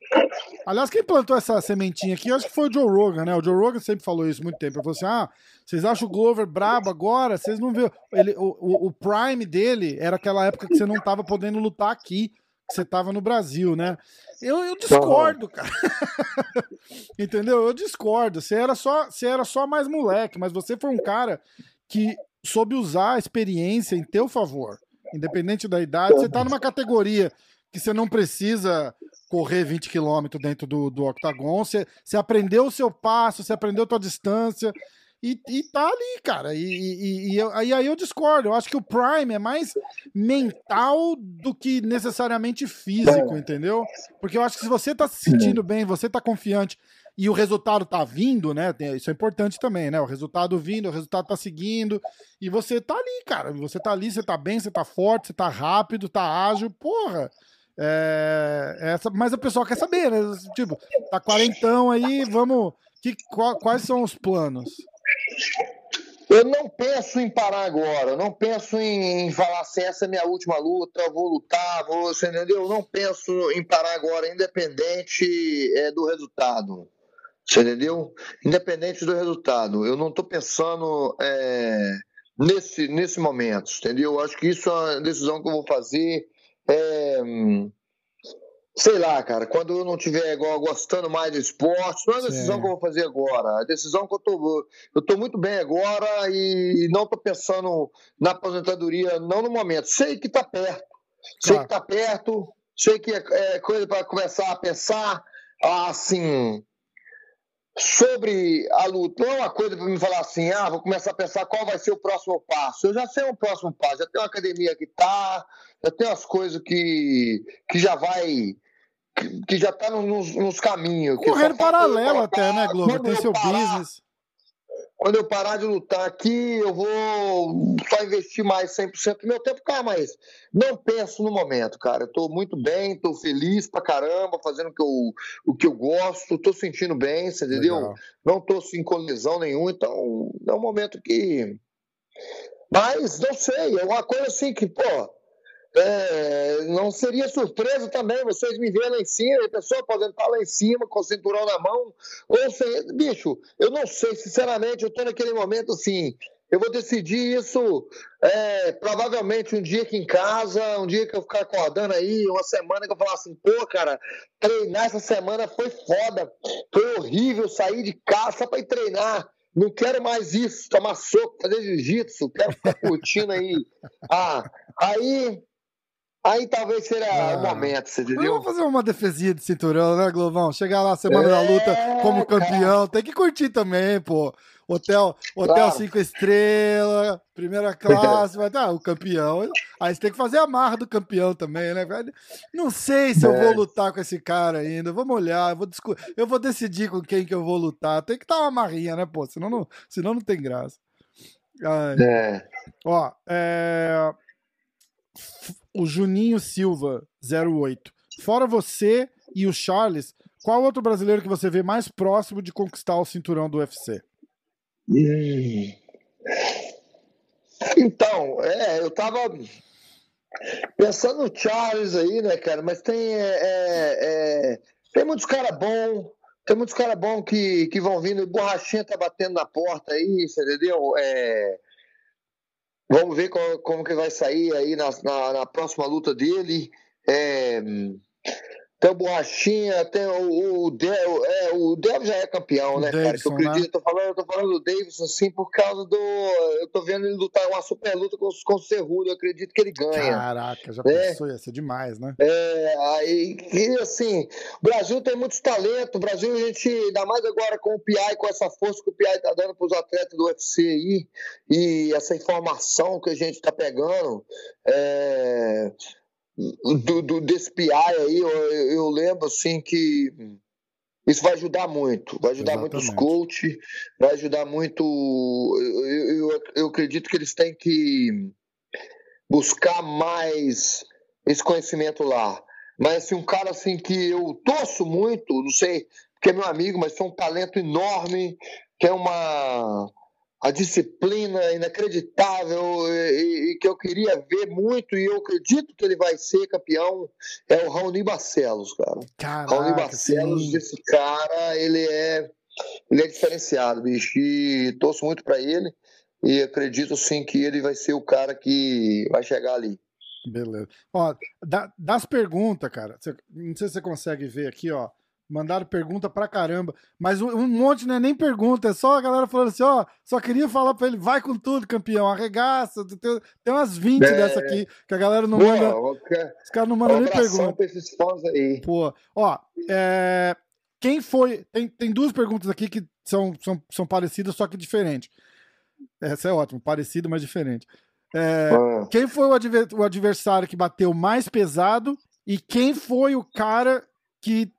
Aliás, quem plantou essa sementinha aqui, acho que foi o Joe Rogan, né? O Joe Rogan sempre falou isso muito tempo. Ele falou assim: ah, vocês acham o Glover brabo agora? Vocês não viram. Ele, o, o, Prime dele era aquela época que você não tava podendo lutar aqui, que você tava no Brasil, né? Eu, eu discordo, cara. Entendeu? Eu discordo. Você era, só, você era só mais moleque, mas você foi um cara que soube usar a experiência em teu favor. Independente da idade, você tá numa categoria que você não precisa correr 20 km dentro do, do octagon, você, você aprendeu o seu passo, você aprendeu a tua distância, e, e tá ali, cara. E, e, e, eu, e aí eu discordo. Eu acho que o Prime é mais mental do que necessariamente físico, é. entendeu? Porque eu acho que se você tá se sentindo bem, você tá confiante e o resultado tá vindo, né? Isso é importante também, né? O resultado vindo, o resultado tá seguindo. E você tá ali, cara. Você tá ali, você tá bem, você tá forte, você tá rápido, tá ágil. Porra. É, essa, mas o pessoal quer saber, né? Tipo, tá quarentão aí, vamos. Que, quais são os planos? Eu não penso em parar agora, eu não penso em falar assim, essa é minha última luta, vou lutar, vou, você entendeu? Eu não penso em parar agora, independente é, do resultado. Você entendeu? Independente do resultado. Eu não estou pensando é, nesse, nesse momento, entendeu? Eu acho que isso é uma decisão que eu vou fazer. É, sei lá, cara, quando eu não tiver gostando mais do esporte, não é a decisão Sim. que eu vou fazer agora. A decisão que eu tô. Eu tô muito bem agora e não tô pensando na aposentadoria, não no momento. Sei que tá perto. Sei que tá perto, sei que é, é coisa para começar a pensar assim sobre a luta. Não é uma coisa para me falar assim, ah, vou começar a pensar qual vai ser o próximo passo. Eu já sei o próximo passo, já tenho uma academia que tá, já tenho as coisas que, que já vai que já tá nos, nos caminhos. Correndo paralelo até, né, Globo? Tem seu parar, business. Quando eu parar de lutar aqui, eu vou só investir mais 100% do meu tempo, cara, mas não penso no momento, cara. Eu tô muito bem, tô feliz pra caramba, fazendo o que eu, o que eu gosto, tô sentindo bem, você entendeu? Legal. Não tô sem colisão nenhuma, então é um momento que. Mas não sei, é uma coisa assim que, pô, é, não seria surpresa também vocês me verem lá em cima, a pessoa aposentar lá em cima com o cinturão na mão. Ou seja, bicho, eu não sei, sinceramente, eu estou naquele momento assim. Eu vou decidir isso é, provavelmente um dia aqui em casa, um dia que eu ficar acordando aí, uma semana que eu falar assim, pô, cara, treinar essa semana foi foda, foi horrível sair de casa para ir treinar. Não quero mais isso, tomar soco, fazer jiu-jitsu, quero ficar curtindo aí. Ah, aí aí talvez seja ah, o momento, você entendeu? Vamos fazer uma defesinha de cinturão, né, Glovão? Chegar lá semana é, da luta como campeão, cara. tem que curtir também, pô. Hotel, hotel claro. cinco estrelas, primeira classe, vai dar o campeão. Aí você tem que fazer a marra do campeão também, né? Não sei se é. eu vou lutar com esse cara ainda. Vamos olhar, eu vou, eu vou decidir com quem que eu vou lutar. Tem que dar uma marrinha, né, pô? Senão não, senão não tem graça. Ai. É. Ó, é... o Juninho Silva, 08. Fora você e o Charles, qual outro brasileiro que você vê mais próximo de conquistar o cinturão do UFC? Hum. Então, é, eu tava pensando no Charles aí, né, cara? Mas tem, é, é, é tem muitos caras bons, tem muitos caras bons que, que vão vindo. Borrachinha tá batendo na porta aí, entendeu? É, vamos ver como, como que vai sair aí na, na, na próxima luta dele. É, tem o Borrachinha, tem o, o, Del, é, o Del já é campeão, né, Davidson, cara? Que eu acredito, né? eu, tô falando, eu tô falando do Davidson, assim, por causa do. Eu tô vendo ele lutar uma super luta com, com o Cerrudo, eu acredito que ele ganha. Caraca, já é. pensou, ia ser demais, né? É, aí, e assim, o Brasil tem muitos talentos, o Brasil, a gente, ainda mais agora com o PI, com essa força que o PI tá dando pros atletas do UFC aí, e essa informação que a gente tá pegando, é do, do, desse PI aí, eu, eu, lembro assim que isso vai ajudar muito, vai ajudar Exatamente. muito os coaches, vai ajudar muito. Eu, eu, eu acredito que eles têm que buscar mais esse conhecimento lá. Mas assim, um cara assim que eu torço muito, não sei, porque é meu amigo, mas tem um talento enorme, tem uma a disciplina inacreditável e, e, que eu queria ver muito e eu acredito que ele vai ser campeão é o Raoni Barcelos, cara. Caraca, Raoni Barcelos, sim. esse cara, ele é ele é diferenciado, bicho, e torço muito para ele e acredito sim que ele vai ser o cara que vai chegar ali. Beleza. Ó, das perguntas, cara, não sei se você consegue ver aqui, ó. Mandaram pergunta pra caramba. Mas um, um, monte não é nem pergunta, é só a galera falando assim: ó, só queria falar pra ele, vai com tudo, campeão, arregaça. Tem, tem umas 20 é, dessa aqui que a galera não Boa, manda. Os caras não mandam nem pergunta. Pra esses fãs aí. Pô, ó, é, quem foi. Tem, tem duas perguntas aqui que são, são, são parecidas, só que diferentes. Essa é ótima, parecido, mas diferente. É, ah. Quem foi o, adver, o adversário que bateu mais pesado e quem foi o cara que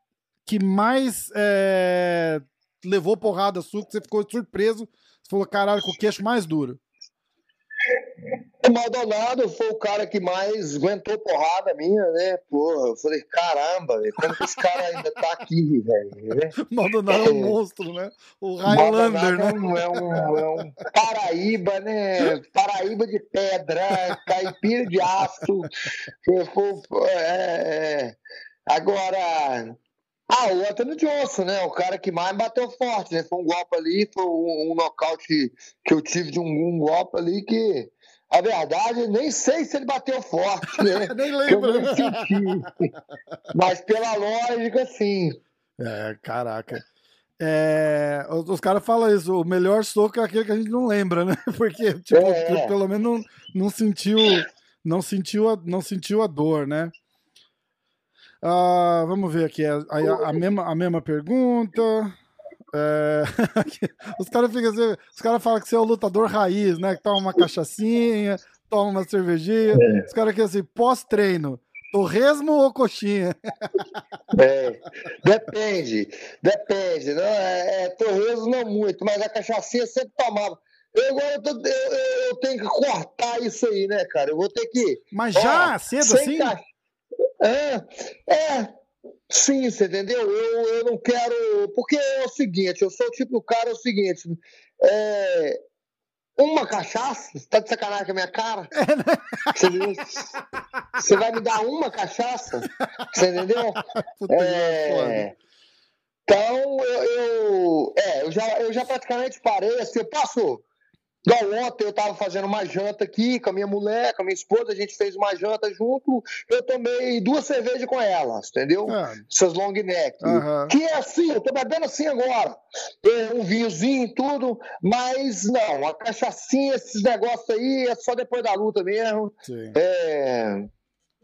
que mais é, levou porrada sua, que você ficou surpreso? Você falou, caralho, com o queixo mais duro. O Maldonado foi o cara que mais aguentou porrada minha, né? Pô, eu falei, caramba, como que esse cara ainda tá aqui, velho? Maldonado é um monstro, né? O Highlander, né? É um, é, um, é um Paraíba, né? Paraíba de pedra, caipira de aço. É, é, agora, ah, o Anthony Johnson, né? O cara que mais bateu forte, né? Foi um golpe ali, foi um, um nocaute que eu tive de um, um golpe ali que, a verdade, nem sei se ele bateu forte, né? nem lembro. Eu nem senti. Mas pela lógica, sim. É, caraca. É, os, os caras falam isso, o melhor soco é aquele que a gente não lembra, né? Porque, tipo, é. pelo menos não, não sentiu, não sentiu, a, não sentiu a dor, né? Uh, vamos ver aqui a, a, a, mesma, a mesma pergunta. É, os caras ficam assim, os caras falam que você é o lutador raiz, né? Que toma uma cachaçinha, toma uma cervejinha. É. Os caras aqui assim, pós-treino, torresmo ou coxinha? É, depende, depende. Não, é, é, torresmo não muito, mas a cachaçinha sempre tomava. Eu agora eu, tô, eu, eu, tenho que cortar isso aí, né, cara? Eu vou ter que. Mas já ó, cedo assim? Ca... É, é, sim, você entendeu? Eu, eu não quero. Porque é o seguinte, eu sou o tipo do cara, é o seguinte. É, uma cachaça? Você tá de sacanagem com a minha cara? É, né? Você, vai me dar uma cachaça? Você entendeu? É, então, eu, eu, é, eu, já, eu já praticamente parei assim, eu posso Igual ontem eu estava fazendo uma janta aqui com a minha mulher, com a minha esposa, a gente fez uma janta junto, eu tomei duas cervejas com elas, entendeu? É. Essas long neck. Uhum. Que é assim, eu tô bebendo assim agora. É, um vinhozinho tudo, mas não, a cachaçinha, esses negócios aí é só depois da luta mesmo. Sim. É...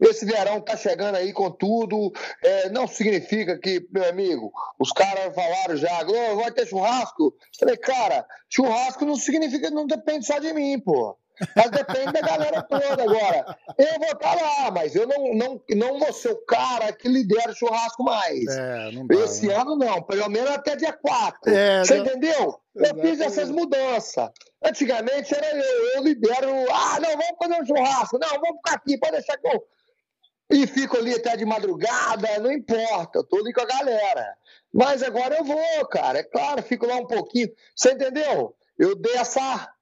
esse verão tá chegando aí com tudo. É, não significa que, meu amigo, os caras falaram já, oh, vai ter churrasco. Falei, cara, churrasco não significa, não depende só de mim, pô. Mas depende da galera toda agora. Eu vou estar lá, mas eu não, não, não vou ser o cara que lidera o churrasco mais. É, dá, Esse né? ano não, pelo menos até dia 4. É, Você não... entendeu? Eu fiz essas mudanças. Antigamente era eu, eu lidero. Ah, não, vamos fazer um churrasco. Não, vamos ficar aqui, pode deixar que eu. E fico ali até de madrugada, não importa, eu tô ali com a galera. Mas agora eu vou, cara. É claro, fico lá um pouquinho. Você entendeu? Eu dei essa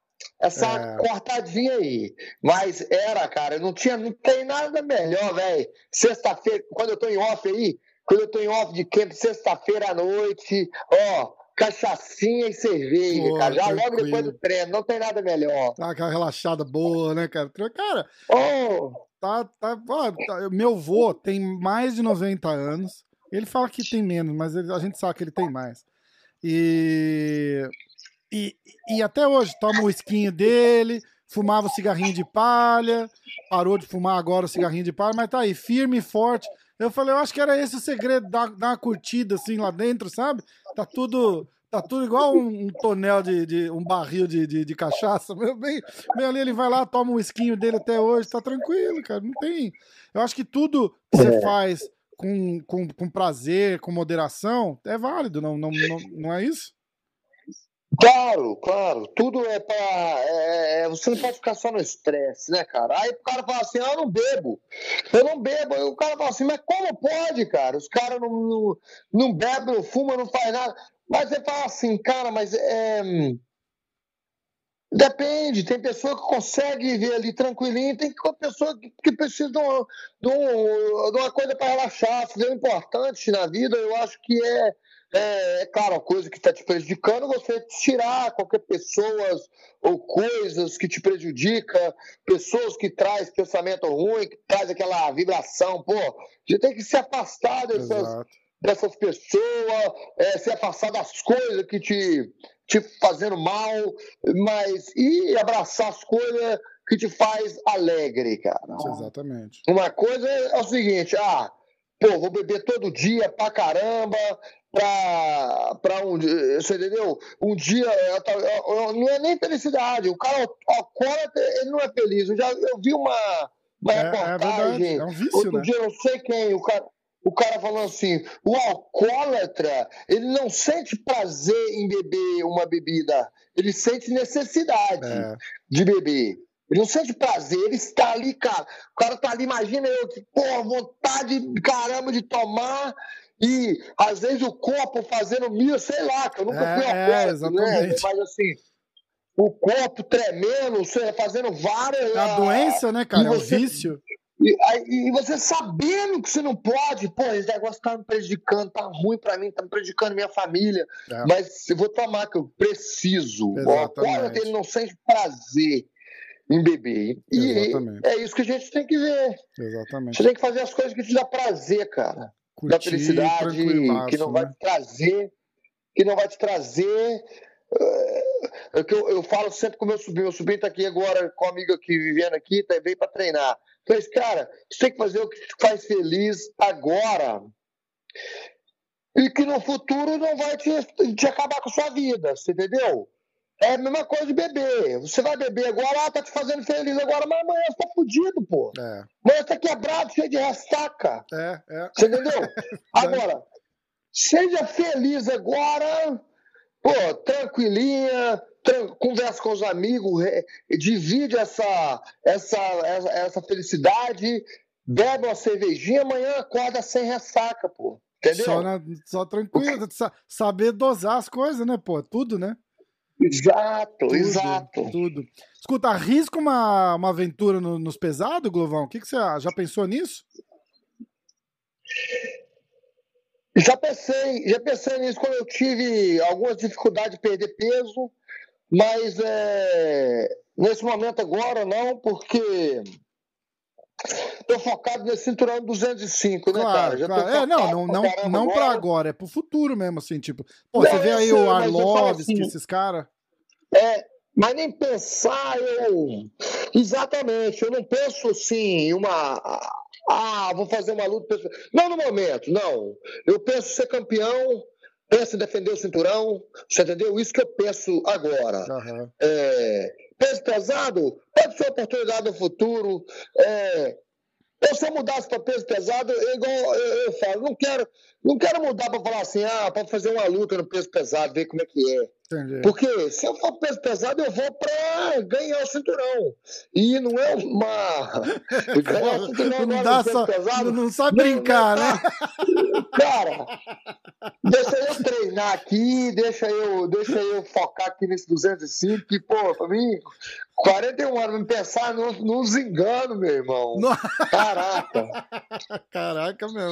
essa é. cortadinha aí. Mas era, cara, não tinha, não tem nada melhor, velho. Sexta-feira, quando eu tô em off aí, quando eu tô em off de camp, sexta-feira à noite, ó, cachaçinha e cerveja, Pô, cara. Já tranquilo. logo depois do treino, não tem nada melhor. Tá aquela relaxada boa, né, cara? Cara, oh. tá, tá, ó, tá, meu vô tem mais de 90 anos. Ele fala que tem menos, mas ele, a gente sabe que ele tem mais. E e, e até hoje toma o esquinho dele, fumava o cigarrinho de palha, parou de fumar agora o cigarrinho de palha, mas tá aí, firme e forte. Eu falei, eu acho que era esse o segredo, dar, dar uma curtida assim lá dentro, sabe? Tá tudo, tá tudo igual um, um tonel de, de, um barril de, de, de cachaça. Bem, bem ali, ele vai lá, toma o esquinho dele até hoje, tá tranquilo, cara. Não tem. Eu acho que tudo que você é. faz com, com, com prazer, com moderação, é válido, não, não, não, não é isso? Claro, claro. Tudo é para. É, é, você não pode ficar só no estresse, né, cara? Aí o cara fala assim: ah, eu não bebo. Eu não bebo. Aí o cara fala assim: mas como pode, cara? Os caras não, não, não bebem, não fumam, não faz nada. Mas você fala assim, cara, mas é. Depende, tem pessoa que consegue viver ali tranquilinho, tem pessoa que, precisa de, um, de, um, uma coisa para relaxar, fazer o importante na vida, eu acho que é é, é claro, a coisa que está te prejudicando, você tirar qualquer pessoas ou coisas que te prejudica, pessoas que traz pensamento ruim, que traz aquela vibração, pô, gente tem que se afastar dessas, dessas pessoas, é, se afastar das coisas que te, te fazendo mal, mas e abraçar as coisas que te faz alegre, cara. Exatamente. Uma coisa é o seguinte, ah, pô, vou beber todo dia pra caramba, para um você entendeu? Um dia não é nem felicidade, o cara alcoólatra, ele não é feliz. Eu já eu vi uma, uma é, reportagem, é, é um vício, outro né? dia eu não sei quem, o cara, o cara falando assim, o alcoólatra, ele não sente prazer em beber uma bebida, ele sente necessidade é. de beber. Ele não sente prazer, ele está ali, cara. O cara tá ali, imagina eu, que, pô, vontade caramba de tomar, e às vezes o corpo fazendo mil, sei lá, que eu nunca é, fui a é, exatamente. né? Mas assim, o corpo tremendo, fazendo várias. É a doença, né, cara? Você, é o vício. E, e, você sabendo que você não pode, pô, esse negócio tá me prejudicando, tá ruim para mim, tá me prejudicando minha família. É. Mas eu vou tomar, que eu preciso. Agora ele não sente prazer em beber. E Exatamente. é isso que a gente tem que ver. Exatamente. Você tem que fazer as coisas que te dá prazer, cara da felicidade que não vai né? te trazer, que não vai te trazer. É, é que eu, eu falo sempre com meu sobrinho, meu sobrinho está aqui agora com um amigo aqui vivendo aqui, tá, veio para treinar. Então, cara, você tem que fazer o que te faz feliz agora. E que no futuro não vai te, te acabar com a sua vida, você entendeu? É a mesma coisa de beber. Você vai beber agora, ah, tá te fazendo feliz agora, mas amanhã você tá fudido, pô. É. Amanhã você tá quebrado, cheio de ressaca. É, é. Você entendeu? Agora, seja feliz agora, pô, tranquilinha, tran conversa com os amigos, divide essa, essa, essa, essa felicidade, bebe uma cervejinha, amanhã acorda sem ressaca, pô. Entendeu? Só, na, só tranquilo, saber dosar as coisas, né, pô? Tudo, né? Exato, tudo, exato. Tudo. Escuta, arrisca uma, uma aventura no, nos pesados, Glovão? O que, que você já pensou nisso? Já pensei, já pensei nisso quando eu tive algumas dificuldades de perder peso, mas é, nesse momento agora não, porque Tô focado nesse cinturão 205, né, claro, cara? Já claro. É, não, não, não, não pra agora, é pro futuro mesmo, assim, tipo. Pô, você vê aí sei, o Arlovski, assim, esses caras. É, mas nem pensar, eu. Exatamente, eu não penso assim em uma. Ah, vou fazer uma luta. Não no momento, não. Eu penso ser campeão, penso em defender o cinturão, você entendeu? Isso que eu penso agora. Uhum. É, peso pesado, pode ser oportunidade no futuro. É, eu, se eu mudasse para peso pesado, eu, igual eu, eu, falo, não quero, não quero mudar para falar assim, ah, para fazer uma luta no peso pesado, ver como é que é. Entendi. Porque se eu for peso pesado, eu vou para ganhar o cinturão. E não é uma. não, não, dá só, pesado, não, não sabe não, brincar, não, né? Cara, deixa eu treinar aqui, deixa eu, deixa eu focar aqui nesse 205, que, pô, para mim, 41 anos, me pensar nos, nos enganos, meu irmão. Caraca. Caraca, meu.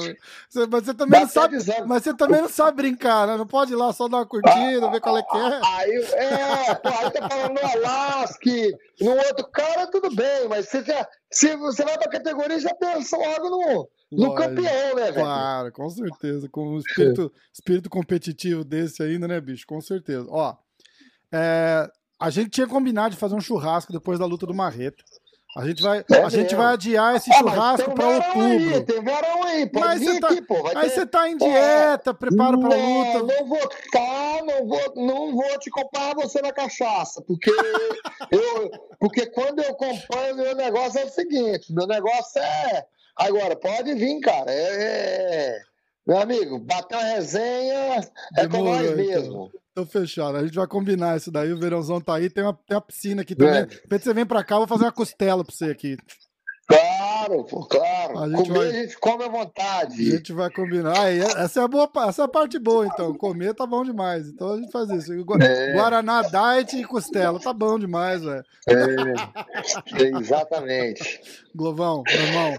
Você, mas você também não sabe. Mas você também não sabe brincar, né? Não pode ir lá só dar uma curtida, ah, ver qual é que é. Aí, é, pô, aí tá falando no Alasca, no outro cara, tudo bem, mas você já, se você vai pra categoria, já pensou logo no, no campeão, né, velho? Claro, com certeza. Com um espírito, espírito competitivo desse ainda, né, bicho? Com certeza. Ó, é, a gente tinha combinado de fazer um churrasco depois da luta do Marreta. A gente vai, é a gente vai adiar esse ah, churrasco para outubro. Aí, tem verão aí, pode mas vir tá, aqui, pô. Aí ter... você tá em dieta, é, prepara pra luta. Não vou tá, não vou, não vou te comprar você na cachaça, porque eu, porque quando eu acompanho, meu negócio é o seguinte, meu negócio é, agora, pode vir, cara, é, é meu amigo, bater uma resenha é com nós então. mesmo. Então fechado. A gente vai combinar isso daí. O verãozão tá aí. Tem uma, tem uma piscina aqui também. É. Depois você vem pra cá, eu vou fazer uma costela pra você aqui. Claro, pô, claro. A gente Comer vai... a gente come à vontade. A gente vai combinar. Ah, essa é a boa, essa é a parte boa, então. Comer tá bom demais. Então a gente faz isso. É. Guaraná Diet e costela. Tá bom demais, velho. É, exatamente. Glovão, meu irmão,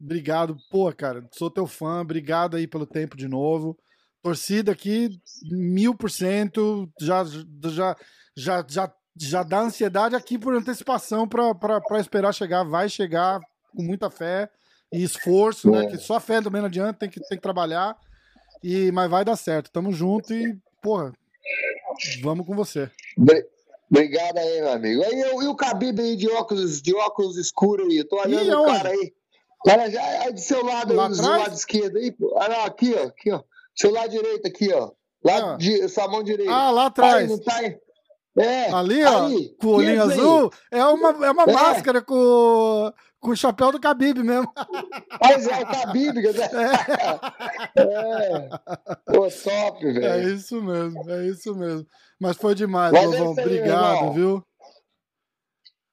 obrigado. Pô, cara, sou teu fã. Obrigado aí pelo tempo de novo torcida aqui, mil por cento, já, já, já, já, já dá ansiedade aqui por antecipação para esperar chegar. Vai chegar com muita fé e esforço, né? Que só fé também não adianta, tem que, tem que trabalhar. E, mas vai dar certo. Tamo junto e, porra, vamos com você. Obrigado aí, meu amigo. Aí, eu, e o Khabib aí de óculos, de óculos escuros aí? Eu tô olhando o cara aí. Cara, já é do seu lado, aí, do lado esquerdo aí. Pô. Ah, não, aqui, ó. Aqui, ó. Seu lado direito aqui, ó. Lá, ah. de, sua mão direita. Ah, lá atrás. Tá aí, tá aí. É, Ali, ó, com o olhinho azul, é uma, é uma é. máscara com, com o chapéu do Khabib mesmo. Mas é o Khabib, né? É. é. Pô, top, velho. É isso mesmo, é isso mesmo. Mas foi demais, Lovão. Obrigado, viu?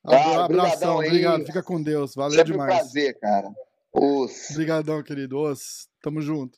Ah, Abração, obrigado. Fica com Deus. Valeu Sempre demais. um prazer, cara. Os... Obrigadão, querido. Os. Tamo junto.